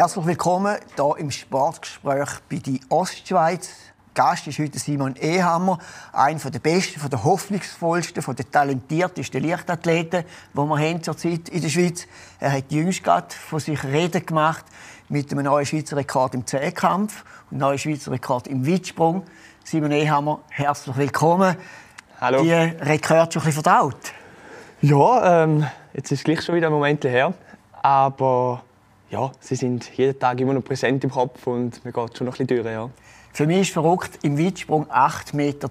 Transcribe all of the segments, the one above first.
Herzlich willkommen hier im Sportgespräch bei die Ostschweiz. Gast ist heute Simon Ehammer, einer der besten, der hoffnungsvollsten, der talentiertesten Leichtathleten, die wir haben zurzeit in der Schweiz. Er hat jüngst von sich reden gemacht mit einem neuen Schweizer Rekord im Zehnkampf und einem neuen Schweizer Rekord im Weitsprung. Simon Ehammer, herzlich willkommen. Hallo. Die Rekord schon ein bisschen verdaut? Ja, ähm, jetzt ist es gleich schon wieder ein Moment her. Aber ja, sie sind jeden Tag immer noch präsent im Kopf und mir geht schon noch ein bisschen durch. Ja. Für mich ist verrückt, im Weitsprung 8,30 Meter.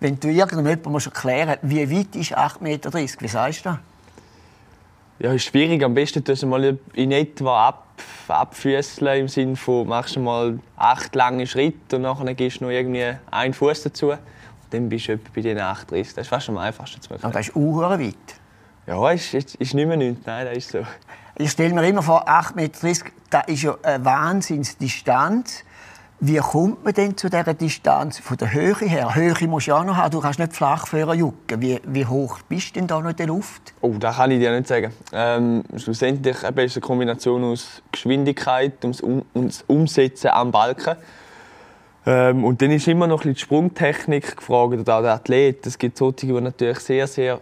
Wenn du irgendjemandem musst erklären musst, wie weit ist 8,30 Meter, wie sagst du das? Ja, ist schwierig. Am besten tust du mal in etwa ab, abfüßeln, im Sinne von machst du mal acht lange Schritte und dann gehst du noch irgendwie einen Fuß dazu. Und dann bist du bei den 8,30. Das ist fast am einfachsten zu machen. Und das ist auch weit. Ja, ist, ist, ist nicht mehr nichts. Nein, das ist so. Ich stelle mir immer vor, 8,30 Meter, das ist ja eine Wahnsinnsdistanz. Wie kommt man denn zu dieser Distanz von der Höhe her? Höhe musst du auch noch haben, du kannst nicht flach führen jucken. Wie, wie hoch bist du denn da noch in der Luft? Oh, das kann ich dir nicht sagen. Ähm, schlussendlich eine Kombination aus Geschwindigkeit und das Umsetzen am Balken. Ähm, und dann ist immer noch ein bisschen die Sprungtechnik gefragt oder auch der Athlet. Es gibt solche, die natürlich sehr, sehr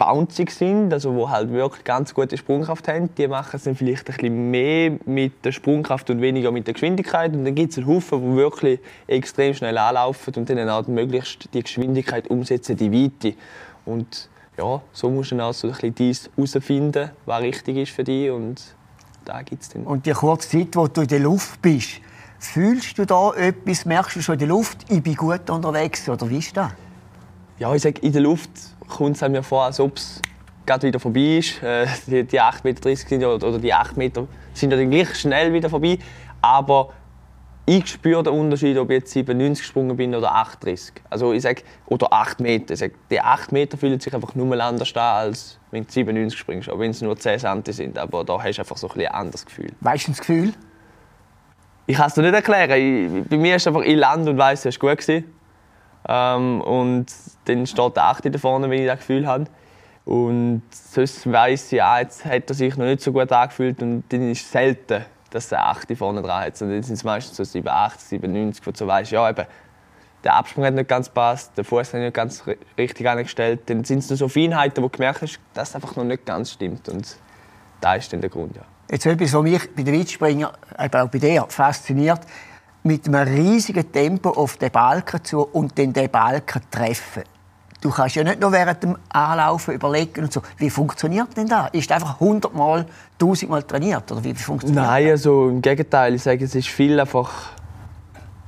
bouncig sind, also wo halt wirklich ganz gute Sprungkraft haben, die machen es dann vielleicht ein bisschen mehr mit der Sprungkraft und weniger mit der Geschwindigkeit. Und dann gibt es einen Haufen, die wirklich extrem schnell anlaufen und dann auch möglichst die Geschwindigkeit umsetzen, die Weite. Und ja, so musst du dann auch so ein bisschen herausfinden, was richtig ist für dich und da gibt's dann. Und die kurze Zeit, wo du in der Luft bist, fühlst du da etwas, merkst du schon in der Luft, ich bin gut unterwegs oder wie ist das? Ja, ich sage, in der Luft kommt es mir vor, als ob es gerade wieder vorbei ist. Äh, die, die 8,30 Meter sind oder die 8 Meter sind ja dann gleich schnell wieder vorbei. Aber ich spüre den Unterschied, ob ich jetzt 97 gesprungen bin oder 8,30. Also ich sage, oder 8 Meter. Ich sage, die 8 Meter fühlen sich einfach nur anders an, als wenn du 97 springst. Auch wenn es nur 10 cm sind. Aber da hast du einfach so ein, ein anderes Gefühl. Weißt du das Gefühl? Ich kann es dir nicht erklären. Ich, bei mir ist es einfach, ich lande und weiss, es war gut. Gewesen. Ähm, und dann steht der 8 da vorne, wenn ich das Gefühl habe. Und sonst weiss ich, ah, jetzt hat er sich noch nicht so gut angefühlt und dann ist es selten, dass der 8 vorne dran hat. Und dann sind es meistens so 87, 97, wo du weißt, ja eben, der Absprung hat nicht ganz gepasst, der Fuß hat nicht ganz richtig angestellt. Dann sind es nur so Feinheiten, wo du gemerkt hast, dass es einfach noch nicht ganz stimmt. Und da ist dann der Grund, ja. Jetzt etwas, was mich bei den Weitspringer, auch bei dir, fasziniert mit einem riesigen Tempo auf den Balken zu und dann den Balken treffen. Du kannst ja nicht nur während dem Anlaufen überlegen und so, wie funktioniert denn das? Ist einfach hundertmal, tausendmal trainiert oder wie funktioniert Nein, das? also im Gegenteil. Ich sage, es ist viel einfach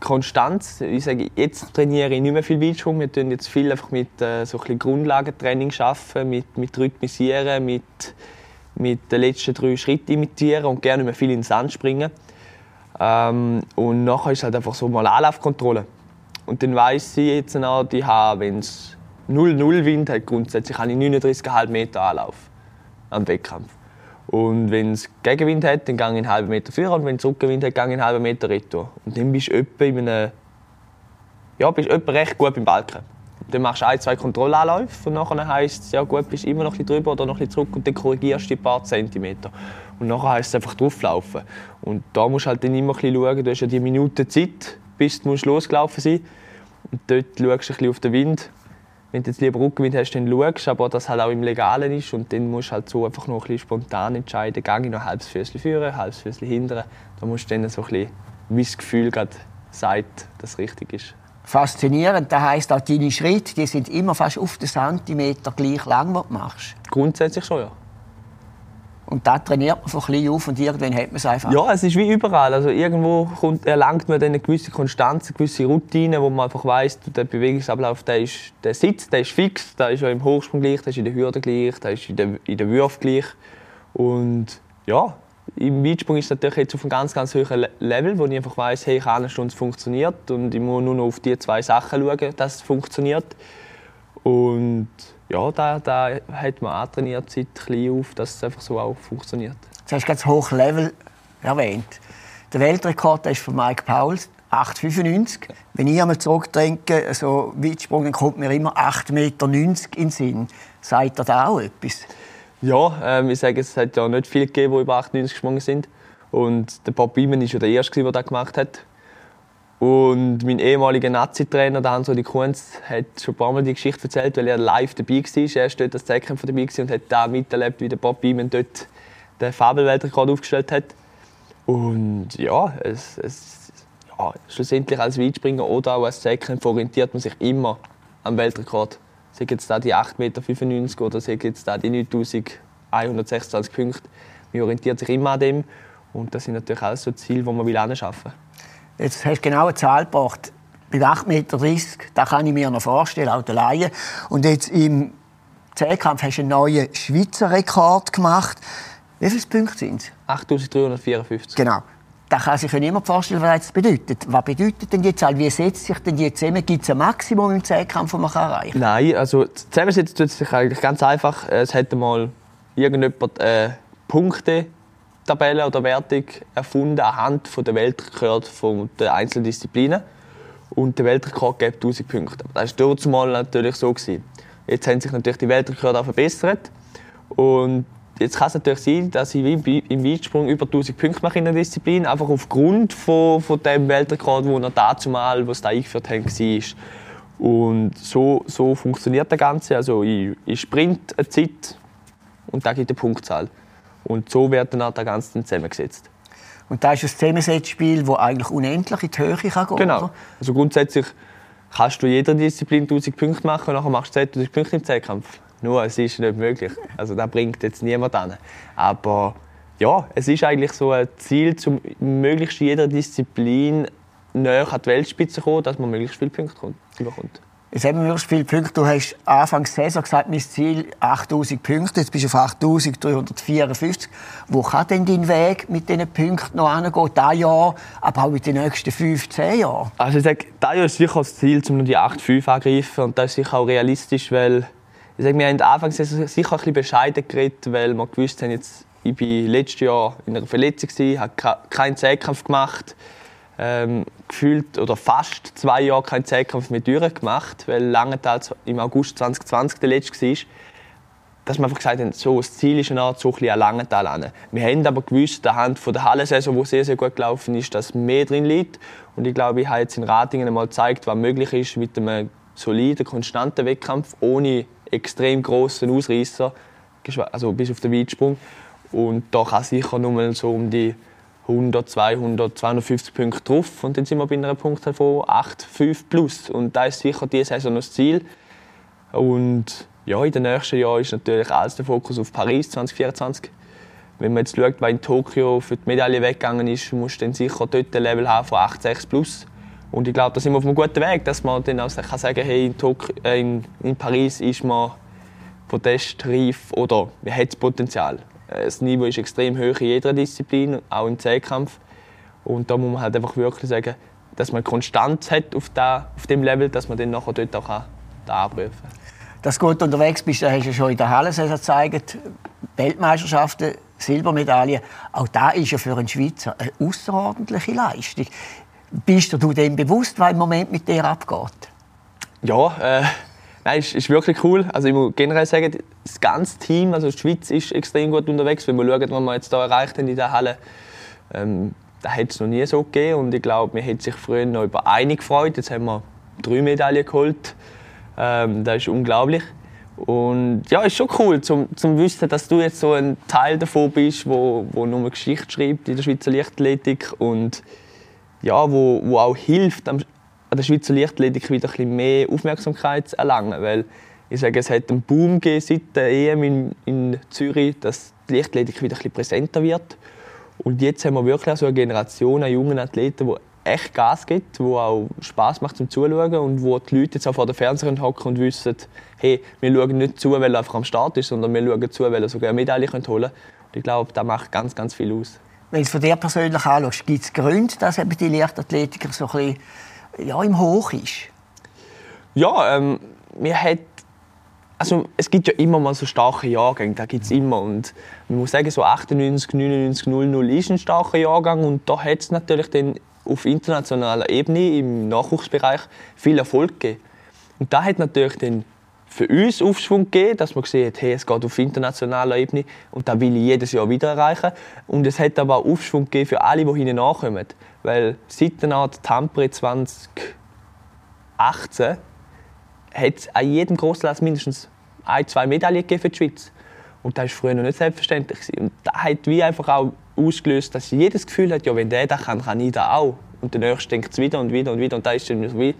Konstanz. Ich sage, jetzt trainiere ich nicht mehr viel Weitsprung. Wir tun jetzt viel einfach mit äh, so ein Grundlagentraining arbeiten, mit, mit Rhythmisieren, mit, mit den letzten drei Schritten imitieren und gerne mehr viel ins Sand springen. Ähm, und nachher ist halt einfach so mal Anlaufkontrolle. Und dann weiss ich jetzt auch, die haben, wenn es 0-0 Wind hat, grundsätzlich habe ich 39,5 Meter Anlauf am Wettkampf. Und wenn es Gegenwind hat, dann gehe ich einen halben Meter vor und wenn es Rückenwind hat, gehe ich einen halben Meter retour. Und dann bist du etwa in einem, ja, bist etwa recht gut beim Balken. Dann machst du ein, zwei Kontrollanläufe und dann heisst es, ja gut, bist immer noch ein bisschen drüber oder noch ein bisschen zurück und dann korrigierst du ein paar Zentimeter. Und nachher heisst es einfach drauflaufen. Und da musst du halt dann immer ein bisschen schauen, du hast ja die Minute Zeit, bis du losgelaufen sein Und dort schaust du ein bisschen auf den Wind. Wenn du jetzt lieber Rückenwind hast, dann schaust aber das halt auch im Legalen ist. Und dann musst du halt so einfach noch ein bisschen spontan entscheiden, gehe ich noch ein halbes Füßchen führen, ein halbes Füßchen hindern. Da musst du dann so ein bisschen, wie das Gefühl gerade sagt, dass es richtig ist faszinierend. Das heisst, auch deine Schritte die sind immer fast auf den Zentimeter gleich lang, was du machst. Grundsätzlich schon, ja. Und da trainiert man von klein auf und irgendwann hat man es einfach. Ja, es ist wie überall. Also irgendwo kommt, erlangt man dann eine gewisse Konstanz, eine gewisse Routine, wo man einfach weiss, der Bewegungsablauf der, ist, der sitzt, der ist fix, der ist ja im Hochsprung gleich, der ist in der Hürde gleich, der ist in der, in der Würfe gleich. Und ja, im Weitsprung ist es natürlich jetzt auf einem ganz, ganz hohen Level, wo ich einfach weiss, hey, ich eine Stunde funktioniert und ich muss nur noch auf die zwei Sachen schauen, dass es funktioniert. Und ja, da, da hat man antrainiert seit klein auf, dass es einfach so auch funktioniert. Du hast das hohe Level erwähnt. Der Weltrekord ist von Mike Pauls, 8,95. Wenn ich einmal zurückdenke, so Weitsprung, dann kommt mir immer 8,90 Meter in den Sinn. Sagt er da auch etwas? Ja, ähm, ich sage, es hat ja nicht viele gegeben, die über 98 gesprungen sind. Und der Bob Beeman war ja der Erste, der das gemacht hat. Und mein ehemaliger Nazi-Trainer, der Hans-Rudi Kunz, hat schon ein paar Mal die Geschichte erzählt, weil er live dabei war. Er war dort als Zeitkämpfer dabei und hat da miterlebt, wie der Bob Beeman dort den Fabelweltrekord aufgestellt hat. Und ja, es, es, ja, schlussendlich als Weitspringer oder auch als Zeitkämpfer orientiert man sich immer am Weltrekord. Sei jetzt da die 8,95 Meter oder sei jetzt da die 9126 Punkte. Man orientiert sich immer an dem. Und das sind natürlich auch so Ziele, die man will anschaffen will. Jetzt hast du genau eine Zahl gebracht. Bei 8,30 Meter, das kann ich mir noch vorstellen, auch der Laie. Und jetzt im Zehnkampf hast du einen neuen Schweizer Rekord gemacht. Wie viele Punkte sind es? 8354. Genau. Da kann sich ja niemand vorstellen, was das bedeutet. Was bedeutet denn die Zahl? Wie setzt sich denn die zusammen? Gibt es ein Maximum im Zehnkampf, das man erreichen kann? Nein, also zusammensetzen tut sich eigentlich ganz einfach. Es hätte mal irgendjemand äh, Punkte Tabelle oder Wertung erfunden anhand von der Weltrekord von der einzelnen Disziplinen. Und der Weltrekord gibt 1000 Punkte. Das war mal natürlich so. Gewesen. Jetzt haben sich natürlich die Weltrekorde auch verbessert. Und jetzt kann es natürlich sein, dass ich im Weitsprung über 1000 Punkte mache in der Disziplin, einfach aufgrund von, von dem Weltrekord, den er dazu mal, was da eingeführt haben, war. Und so, so funktioniert das Ganze. Also ich, ich sprint eine Zeit und da gibt eine Punktzahl. Und so wird dann auch der Ganze zusammengesetzt. Und da ist ein Zusammensetzspiel, das eigentlich unendlich in die Höhe kann gehen Genau. Also grundsätzlich kannst du in jeder Disziplin 1000 Punkte machen und nachher machst du 2000 Punkte im Zehnkampf. Nur, es ist nicht möglich. Also das bringt jetzt niemand an. Aber ja, es ist eigentlich so ein Ziel, um möglichst jeder Disziplin näher an die Weltspitze zu kommen, dass man möglichst viele Punkte bekommt. Jetzt haben wir möglichst viele Punkte. Du hast Anfang der Saison gesagt, mein Ziel 8000 Punkte. Jetzt bist du auf 8354. Wo kann denn dein Weg mit diesen Punkten noch hingehen? Dieses Jahr, aber auch in den nächsten 15 Jahren? Also ich sage, dieses Jahr ist sicher das Ziel, um die 8,5 angreifen. Und das ist sicher auch realistisch, weil ich sage, wir haben Anfang der Saison sicher ein bisschen bescheiden geredet, weil wir gewusst haben, jetzt, ich war letztes Jahr in einer Verletzung, habe keinen Zehnkampf gemacht ähm, gefühlt oder fast zwei Jahre keinen Zehnkampf mehr durchgemacht, weil Langenthal im August 2020 der letzte war. Dass wir einfach gesagt haben, so, das Ziel ist eine Art so ein bisschen an Langenthal an. Wir haben aber gewusst, anhand von der Hallensaison, die sehr, sehr gut gelaufen ist, dass mehr drin liegt. Und ich glaube, ich habe jetzt in Ratingen einmal gezeigt, was möglich ist mit einem soliden, konstanten Wettkampf, ohne extrem grossen Ausreißer, also bis auf den Weitsprung. Und da kann sicher nur so um die 100, 200, 250 Punkte drauf und dann sind wir bei einer Punktzahl von 8, 5 plus. Und da ist sicher diese Saison das Ziel. Und ja, in den nächsten Jahren ist natürlich alles der Fokus auf Paris 2024. Wenn man jetzt schaut, was in Tokio für die Medaille weggegangen ist, muss dann sicher dort ein Level haben von 8, 6 plus. Und ich glaube, da sind wir auf einem guten Weg, dass man dann auch kann sagen hey, in, äh, in, in Paris ist man protestreif oder man hat das Potenzial. Äh, das Niveau ist extrem hoch in jeder Disziplin, auch im Zehnkampf. Und da muss man halt einfach wirklich sagen, dass man Konstanz hat auf, da, auf dem Level, dass man dann nachher dort auch kann, abrufen kann. Dass du gut unterwegs bist, hast du schon in der Halle gezeigt. Weltmeisterschaften, Silbermedaille. Auch da ist ja für einen Schweizer eine außerordentliche Leistung. Bist du dem bewusst, was im Moment mit dir abgeht? Ja, äh, Nein, ist, ist wirklich cool. Also ich muss generell sagen, das ganze Team, also die Schweiz ist extrem gut unterwegs. Wenn wir schauen, was wir jetzt hier erreicht haben in der Halle, ähm, da hat es noch nie so gegeben. Und ich glaube, wir hätten sich früher noch über eine gefreut. Jetzt haben wir drei Medaillen geholt. Ähm, das ist unglaublich. Und ja, ist schon cool, zum, zum wissen, dass du jetzt so ein Teil davon bist, wo, wo nur Geschichte schreibt in der Schweizer Leichtathletik und ja, wo, wo auch hilft, an der Schweizer Leichtathletik wieder ein bisschen mehr Aufmerksamkeit zu erlangen. Weil ich sage, es hat einen Boom gegeben seit der EM in, in Zürich, dass die Leichtathletik wieder ein bisschen präsenter wird. Und jetzt haben wir wirklich so eine Generation an jungen Athleten, die echt Gas gibt, die auch Spaß macht zum Zuschauen und wo die Leute jetzt auch vor den Fernsehern hocken und wissen, hey, wir schauen nicht zu, weil er einfach am Start ist, sondern wir schauen zu, weil er sogar eine Medaille holen könnte. Und ich glaube, das macht ganz, ganz viel aus. Wenn du es von dir persönlich anschaust, gibt es Gründe, dass eben die Leichtathletiker so ein bisschen ja, im Hoch ist? Ja, ähm, wir hat, also es gibt ja immer mal so starke Jahrgänge, da gibt es immer. Und man muss sagen, so 98, 99, 00 ist ein starker Jahrgang und da hat es natürlich dann auf internationaler Ebene im Nachwuchsbereich viel Erfolg gegeben. Und da hat natürlich dann für uns Aufschwung gegeben, dass man gesehen hat, hey, es geht auf internationaler Ebene und das will ich jedes Jahr wieder erreichen. Und es hat aber auch Aufschwung gegeben für alle, die hinten nachkommen. Weil seit der Art Tampere 2018 hat es an jedem Grosslass mindestens ein, zwei Medaillen gegeben für die Schweiz. Und das war früher noch nicht selbstverständlich. Und das hat wie einfach auch ausgelöst, dass jedes Gefühl hat, ja, wenn der das kann, kann ich das auch. Und der Nächste denkt es wieder und wieder und wieder. Und da ist dann wie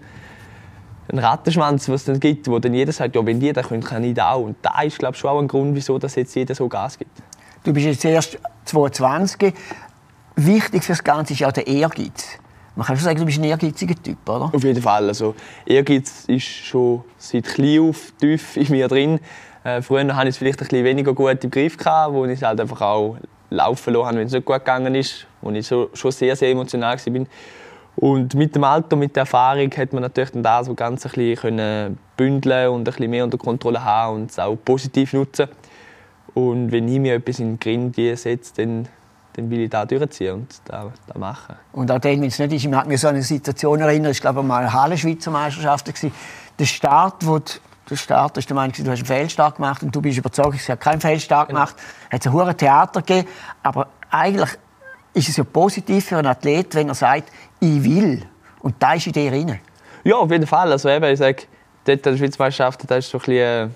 ein Rattenschwanz, was es dann gibt, wo dann jeder sagt, ja, wenn die das können, kann ich das auch. Und da ist, glaube ich, schon auch ein Grund, wieso dass jetzt jeder so Gas gibt. Du bist jetzt erst 22. Wichtig für das Ganze ist ja der Ehrgeiz. Man kann schon sagen, du bist ein ehrgeiziger Typ, oder? Auf jeden Fall. Also, Ehrgeiz ist schon seit klein auf tief in mir drin. Äh, früher hatte ich es vielleicht ein bisschen weniger gut im Griff, gehabt, wo ich es halt einfach auch laufen lassen wenn es nicht gut gegangen ist, wo ich so, schon sehr, sehr emotional war. Und mit dem Alter, mit der Erfahrung, hat man natürlich dann das so ganz ein bisschen bündeln und ein bisschen mehr unter Kontrolle haben und es auch positiv nutzen. Und wenn ich mir etwas in den Grind setze, dann, dann will ich da durchziehen und da, da machen. Und auch dann, wenn es nicht ist, ich mag mich so an eine Situation erinnern, ich glaube mal Halle Schweizer Meisterschaft der Start, wo der Start ist der Meinung, du hast einen Fehlstart gemacht und du bist überzeugt, ich habe keinen Fehlstart genau. gemacht. Es hat ein hohes Theater gegeben, aber eigentlich ist es ja positiv für einen Athlet, wenn er sagt, ich will. Und da ist in dir drin. Ja, auf jeden Fall. Also eben, ich sage, dort an der Schweizmeisterschaft, das ist so ein bisschen,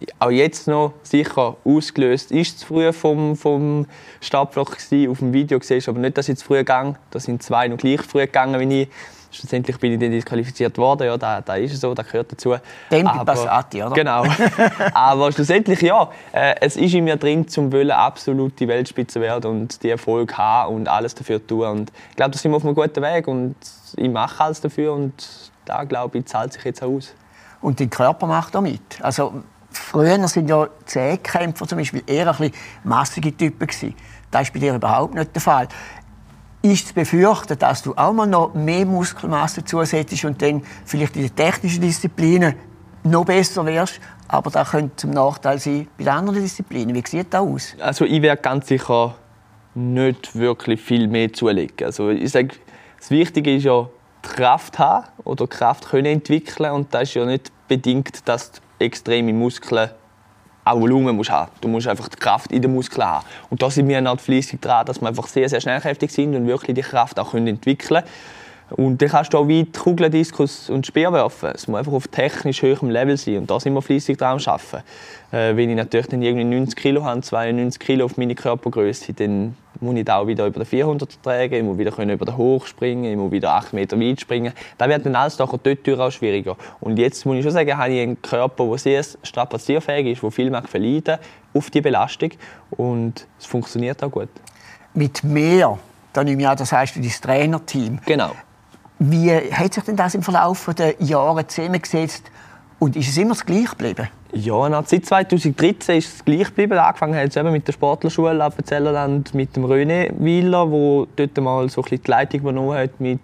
äh, auch jetzt noch sicher ausgelöst. Ist zu früh vom, vom Startblock gewesen, auf dem Video gesehen, aber nicht, dass ich zu früh gegangen. Da sind zwei noch gleich früh gegangen wie ich. Schlussendlich bin ich dann disqualifiziert worden, ja, da, da ist es so, das gehört dazu. Tempi Passati, oder? Genau. aber schlussendlich, ja, äh, es ist in mir drin, zum Wollen absolut die Weltspitze werden und die Erfolg haben und alles dafür tun. Und ich glaube, da sind wir auf einem guten Weg und ich mache alles dafür und da, glaube ich, zahlt sich jetzt auch aus. Und dein Körper macht auch mit. Also, früher sind ja Zehnkämpfer zum Beispiel eher ein bisschen massige Typen gewesen. Das ist bei dir überhaupt nicht der Fall ist zu befürchten, dass du auch mal noch mehr Muskelmasse zusetzt und dann vielleicht in den technischen Disziplinen noch besser wirst. Aber das könnte zum Nachteil sein bei den anderen Disziplinen. Wie sieht das aus? Also ich werde ganz sicher nicht wirklich viel mehr zulegen. Also ich sage, das Wichtige ist ja, Kraft haben oder Kraft können entwickeln und das ist ja nicht bedingt, dass du extreme Muskeln auch Volumen musst haben. Du musst einfach die Kraft in den Muskeln haben. Und da sind wir halt fleissig dran, dass wir einfach sehr, sehr schnellkräftig sind und wirklich die Kraft auch entwickeln können. Und dann kannst du auch weit Kugeln, Diskus und Speer werfen. Es muss einfach auf technisch hohem Level sein. Und da sind wir fleissig dran am Arbeiten. Äh, wenn ich natürlich dann irgendwie 90 Kilo habe, 92 Kilo auf meine Körpergröße, dann muss ich da auch wieder über den 400 tragen, ich muss wieder können über den Hoch springen, ich muss wieder 8 Meter weit springen. Das wird dann alles dort auch schwieriger. Und jetzt muss ich schon sagen, habe ich einen Körper, der sehr strapazierfähig ist, der viel mag verleiden auf die Belastung und es funktioniert auch gut. Mit mehr, dann nehme ich an, das heißt für dein Trainerteam. Genau. Wie hat sich denn das im Verlauf der Jahre zusammengesetzt und ist es immer das Gleiche geblieben? Ja, seit 2013 ist es gleich geblieben. Angefangen hat es eben mit der Sportlerschule Appenzellerland mit dem René Wieler, wo dort mal so ein die Leitung übernommen hat mit,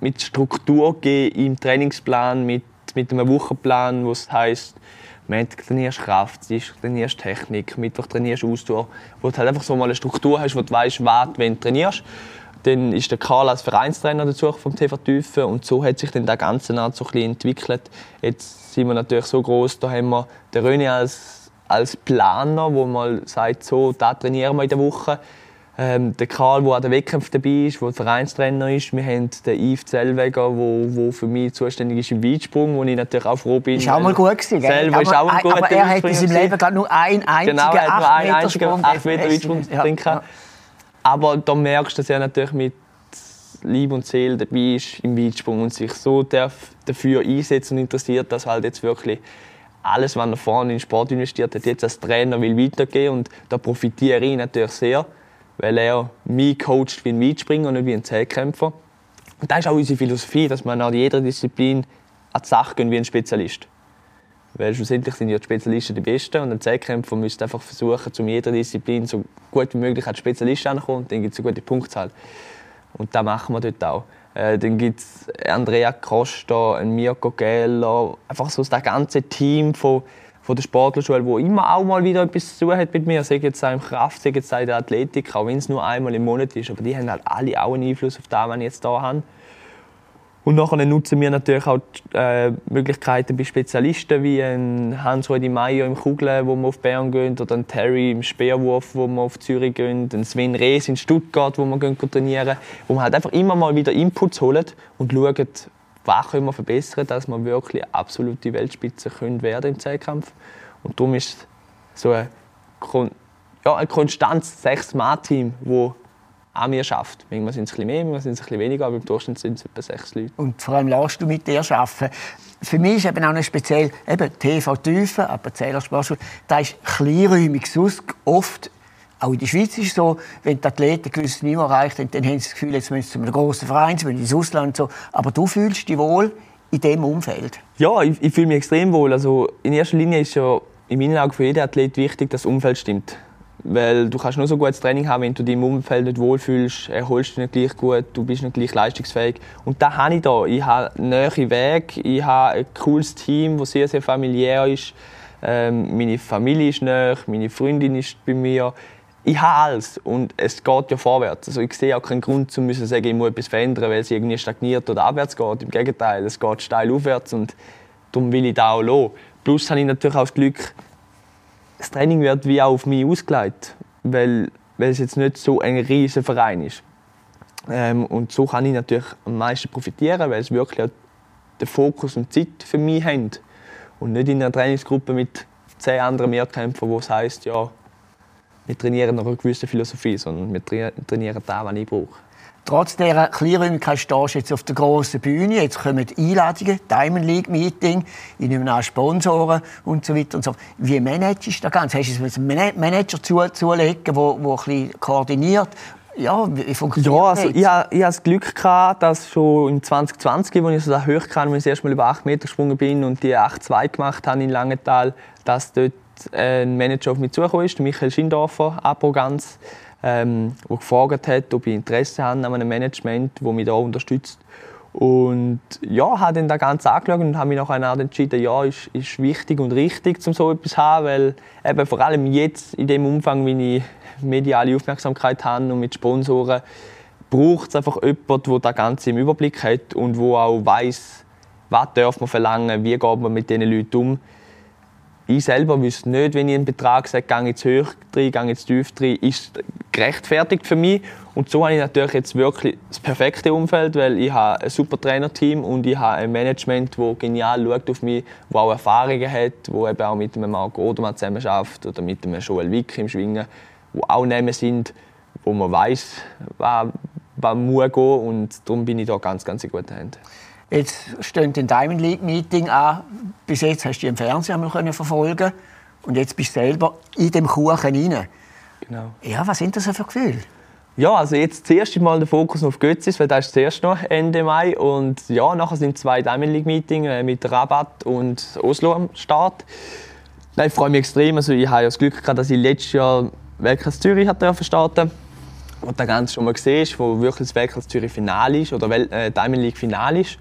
mit Struktur im Trainingsplan, mit, mit einem Wochenplan, wo es heisst, Montag trainierst Kraft, Dienstag trainierst du Technik, Mittwoch trainierst du Ausdauer. Wo du halt einfach so mal eine Struktur hast, wo du weißt, was du trainierst. Dann ist der Karl als Vereinstrainer dazu vom TV Tüfen und so hat sich dann der ganze Art so ein bisschen entwickelt. Jetzt sind wir natürlich so groß, da haben wir den René als, als Planer, wo mal sagt, so, da trainieren wir in der Woche. Ähm, der Karl, der an den Wettkämpfen dabei ist, der Vereinstrainer ist. Wir haben den Yves Zellweger, der für mich zuständig ist im Weitsprung, wo ich natürlich auch froh bin. Ist auch mal gut gewesen, Selber aber, ist auch ein aber er hat in seinem Leben gerade nur einen einzigen genau, er hat nur einen einzigen 8 Meter Weitsprung drin ja. Aber da merkst du, dass er natürlich mit Liebe und Seele dabei ist im Weitsprung und sich so dafür einsetzt und interessiert, dass halt jetzt wirklich alles, was er vorne in den Sport investiert hat, jetzt als Trainer will weitergehen und da profitiere ich natürlich sehr, weil er mich coacht wie ein Weitspringer und nicht wie ein Zehnkämpfer. Und das ist auch unsere Philosophie, dass man an jeder Disziplin an die Sache gehen wie ein Spezialist. Weil schlussendlich sind ja die Spezialisten die Besten und ein Zehnkämpfer müsste einfach versuchen, zu jeder Disziplin so gut wie möglich an die Spezialisten anzukommen und dann gibt es eine gute Punktzahl. Und das machen wir dort auch. Äh, dann gibt es Andrea Costa, Mirko Geller, einfach so das ganze Team von, von der Sportlerschule, wo immer auch mal wieder etwas zu tun hat mit mir. Sei jetzt auch im Kraft, sei jetzt auch in der Athletik, auch wenn es nur einmal im Monat ist. Aber die haben halt alle auch einen Einfluss auf das, was ich jetzt hier habe. Und nachher nutzen wir natürlich auch die äh, Möglichkeiten bei Spezialisten wie ein Hans-Rudi Meier im Kugeln, wo wir auf Bern gehen, oder ein Terry im Speerwurf, wo wir auf Zürich gehen, ein Sven Rees in Stuttgart, wo wir gehen trainieren, wo wir halt einfach immer mal wieder Inputs holen und schauen, was können wir verbessern, dass wir wirklich absolute Weltspitze können werden im Zehnkampf. Und darum ist so ein, ja, ein konstantes Sechs-Mann-Team, das an mir schafft. Manchmal sind es ein mehr, manchmal sind es ein weniger, aber im Durchschnitt sind es etwa sechs Leute. Und vor allem lässt du mit dir arbeiten. Für mich ist eben auch noch speziell, eben TV Tiefe, aber Zählersportschule, da ist kleinräumig. Sonst oft, auch in der Schweiz ist es so, wenn die Athleten ein gewisses Niveau erreichen, dann haben sie das Gefühl, jetzt müssen sie zu einem grossen Verein, sie müssen ins Ausland. So. Aber du fühlst dich wohl in diesem Umfeld? Ja, ich, ich fühle mich extrem wohl. Also in erster Linie ist ja in meinen Augen für jeden Athlet wichtig, dass das Umfeld stimmt. Weil du kannst nur so gutes Training haben, wenn du dich im Umfeld nicht wohlfühlst, erholst dich nicht gleich gut, du bist nicht gleich leistungsfähig. Und das habe ich hier. Ich habe einen neuen Weg, ich habe ein cooles Team, das sehr, sehr familiär ist. Ähm, meine Familie ist nah, meine Freundin ist bei mir. Ich habe alles und es geht ja vorwärts. Also ich sehe auch keinen Grund, zu müssen sagen, ich muss etwas verändern, weil es irgendwie stagniert oder abwärts geht. Im Gegenteil, es geht steil aufwärts und darum will ich da auch lassen. Plus habe ich natürlich auch das Glück, das Training wird wie auch auf mich ausgelegt, weil, weil es jetzt nicht so ein riesiger Verein ist. Ähm, und so kann ich natürlich am meisten profitieren, weil es wirklich den Fokus und Zeit für mich haben. Und nicht in einer Trainingsgruppe mit zehn anderen Mehrkämpfern, wo es heisst, ja, wir trainieren nach einer gewissen Philosophie, sondern wir trainieren da, was ich brauche. Trotz dieser Kleinräumigkeit stehst du jetzt auf der grossen Bühne. Jetzt kommen Einladungen, Diamond League Meeting, ich nehme an Sponsoren und so weiter und so. Wie managst du das Ganze? Hast du einen Manager zu, zulegen, der ein bisschen koordiniert? Ja, wie funktioniert ja, also das? Ich, ich hatte das Glück, gehabt, dass schon im 2020, als ich so hoch kam, als ich erst mal über 8 Meter gesprungen bin und die 8-2 gemacht habe in Langenthal, dass dort ein Manager auf mich zugekommen ist, Michael Schindorfer, Aproganz ähm, der gefragt hat, ob ich Interesse habe an einem Management, das mich da unterstützt. Und ja, habe dann das Ganze angeschaut und habe mich nachher entschieden, ja, ist, ist wichtig und richtig, um so etwas zu haben, weil eben vor allem jetzt in dem Umfang, wie ich mediale Aufmerksamkeit habe und mit Sponsoren, braucht es einfach jemanden, der das Ganze im Überblick hat und der auch weiß, was darf man verlangen, wie geht man mit diesen Leuten um ich selber wüsste nicht, wenn ich einen Betrag sage, gehe ich zu hoch rein, gehe ich zu tief rein, ist gerechtfertigt für mich. Und so habe ich natürlich jetzt wirklich das perfekte Umfeld, weil ich habe ein super Trainerteam und ich habe ein Management, das genial schaut auf mich, das auch Erfahrungen hat, wo eben auch mit einem Marco Odermann zusammen arbeitet oder mit einem Joel Wick im Schwingen, die auch nehmen sind, wo man weiß, was, was muss gehen und darum bin ich da ganz, ganz in guten Händen. Jetzt steht ein Diamond League Meeting an. Bis jetzt hast du im Fernsehen verfolgen und jetzt bist du selber in dem Kuchen rein. Genau. Ja, was sind das für Gefühle? Ja, also jetzt das erste Mal der Fokus auf Götzis, weil das ist zuerst noch Ende Mai und ja, nachher sind zwei Diamond League Meetings äh, mit Rabat und Oslo am Start. Nein, ich freue mich extrem. Also ich habe ja das Glück gehabt, dass ich letztes Jahr Weltklasse Zürich hat starten und da ganz schon mal gesehen wo wirklich das Weltklasse Zürich Finale ist oder äh, Diamond League Finale ist.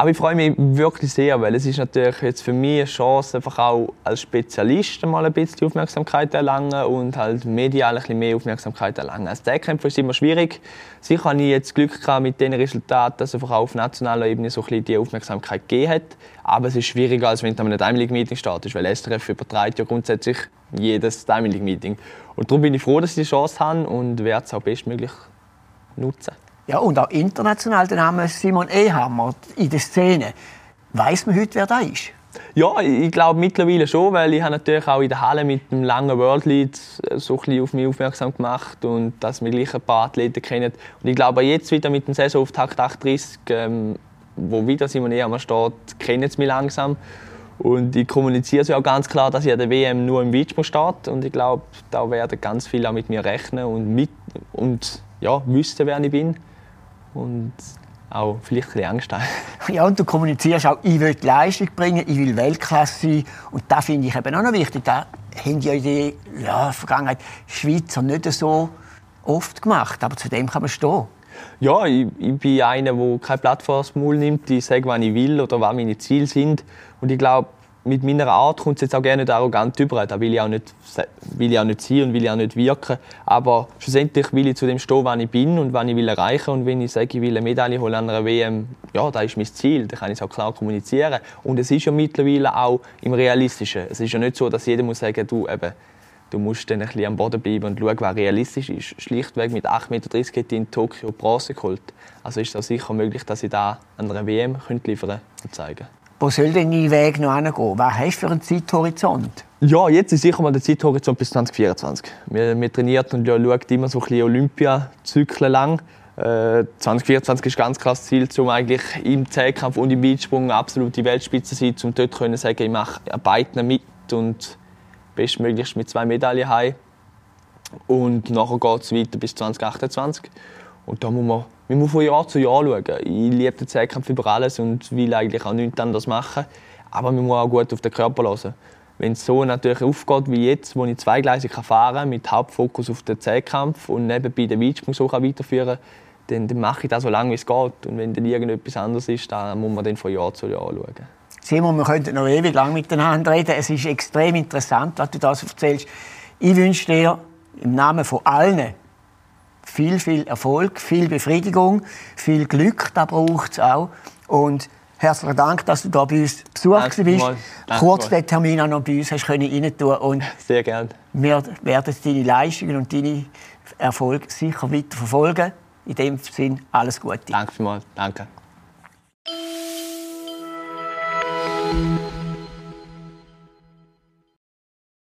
Aber ich freue mich wirklich sehr, weil es ist natürlich jetzt für mich eine Chance, einfach auch als Spezialist mal ein bisschen Aufmerksamkeit erlangen und halt medial ein bisschen mehr Aufmerksamkeit zu erlangen. Als Deckkämpfer ist es immer schwierig. Sicher habe ich jetzt Glück gehabt mit den Resultaten, dass einfach auf nationaler Ebene so ein bisschen die Aufmerksamkeit gegeben hat. Aber es ist schwieriger, als wenn du an einem Diamond League Meeting startest, weil SRF überträgt ja grundsätzlich jedes Diamond League Meeting. Und darum bin ich froh, dass ich die Chance habe und werde es auch bestmöglich nutzen. Ja, und auch international der Name Simon Ehammer in der Szene. Weiß man heute, wer da ist? Ja, ich glaube mittlerweile schon, weil ich habe natürlich auch in der Halle mit dem langen World Lead so ein bisschen auf mich aufmerksam gemacht und dass wir gleich ein paar Athleten kennen. Und ich glaube jetzt wieder mit dem Saisonauftakt 38, ähm, wo wieder Simon Ehammer steht, kennen sie mich langsam. Und ich kommuniziere ja auch ganz klar, dass ich an der WM nur im Weitsprung steht. Und ich glaube, da werden ganz viele auch mit mir rechnen und, mit, und ja, wissen, wer ich bin und auch vielleicht ein bisschen Angst haben. Ja, und du kommunizierst auch, ich will die Leistung bringen, ich will Weltklasse sein. Und das finde ich eben auch noch wichtig. Das haben ja in der ja, Vergangenheit Schweizer nicht so oft gemacht. Aber zu dem kann man stehen. Ja, ich, ich bin einer, der keine Plattform Maul nimmt. Ich sage, was ich will oder was meine Ziele sind. Und ich glaube, mit meiner Art kommt es jetzt auch gerne nicht arrogant über. Da will ich auch nicht, will ich auch nicht sein und will ich auch nicht wirken. Aber schlussendlich will ich zu dem stehen, was ich bin und was ich will erreichen Und wenn ich sage, ich will eine Medaille holen an einer WM, ja, das ist mein Ziel. Dann kann ich es auch klar kommunizieren. Und es ist ja mittlerweile auch im Realistischen. Es ist ja nicht so, dass jeder muss sagen, du eben, du musst dann ein bisschen am Boden bleiben und schauen, was realistisch ist. Schlichtweg mit 8,30 Meter hätte in Tokio Bronze geholt. Also ist es auch sicher möglich, dass ich da an einer WM liefern und zeigen wo soll denn dein Weg noch hingehen? Was hast du für einen Zeithorizont? Ja, jetzt ist sicher mal der Zeithorizont bis 2024. Wir, wir trainieren und ja, schauen immer so ein bisschen Olympiazyklen lang. Äh, 2024 ist ganz klar das Ziel, um eigentlich im Zehnkampf und im Weitsprung absolute Weltspitze zu sein, um dort zu sagen, ich mache beiden mit und bestmöglichst mit zwei Medaillen heim. Und nachher geht es weiter bis 2028. Und da muss man man muss von Jahr zu Jahr schauen. Ich liebe den Zweikampf über alles und will eigentlich auch nichts anderes machen. Aber man muss auch gut auf den Körper hören. Wenn es so natürlich aufgeht wie jetzt, wo ich zweigleisig fahren kann, mit Hauptfokus auf den Zehnkampf und nebenbei den Weitsprung so weiterführen kann, dann, dann, mache ich das so lange, wie es geht. Und wenn dann irgendetwas anderes ist, dann muss man dann von Jahr zu Jahr schauen. Simon, wir könnten noch ewig lang miteinander reden. Es ist extrem interessant, was du das erzählst. Ich wünsche dir im Namen von allen viel, viel Erfolg, viel Befriedigung, viel Glück, da braucht es auch. Und herzlichen Dank, dass du da bei uns besucht bist. Kurz den Termin auch noch bei uns hast rein tun und Sehr gerne. Wir werden deine Leistungen und deine Erfolge sicher weiter verfolgen. In dem Sinne alles Gute. Danke vielmals. Danke.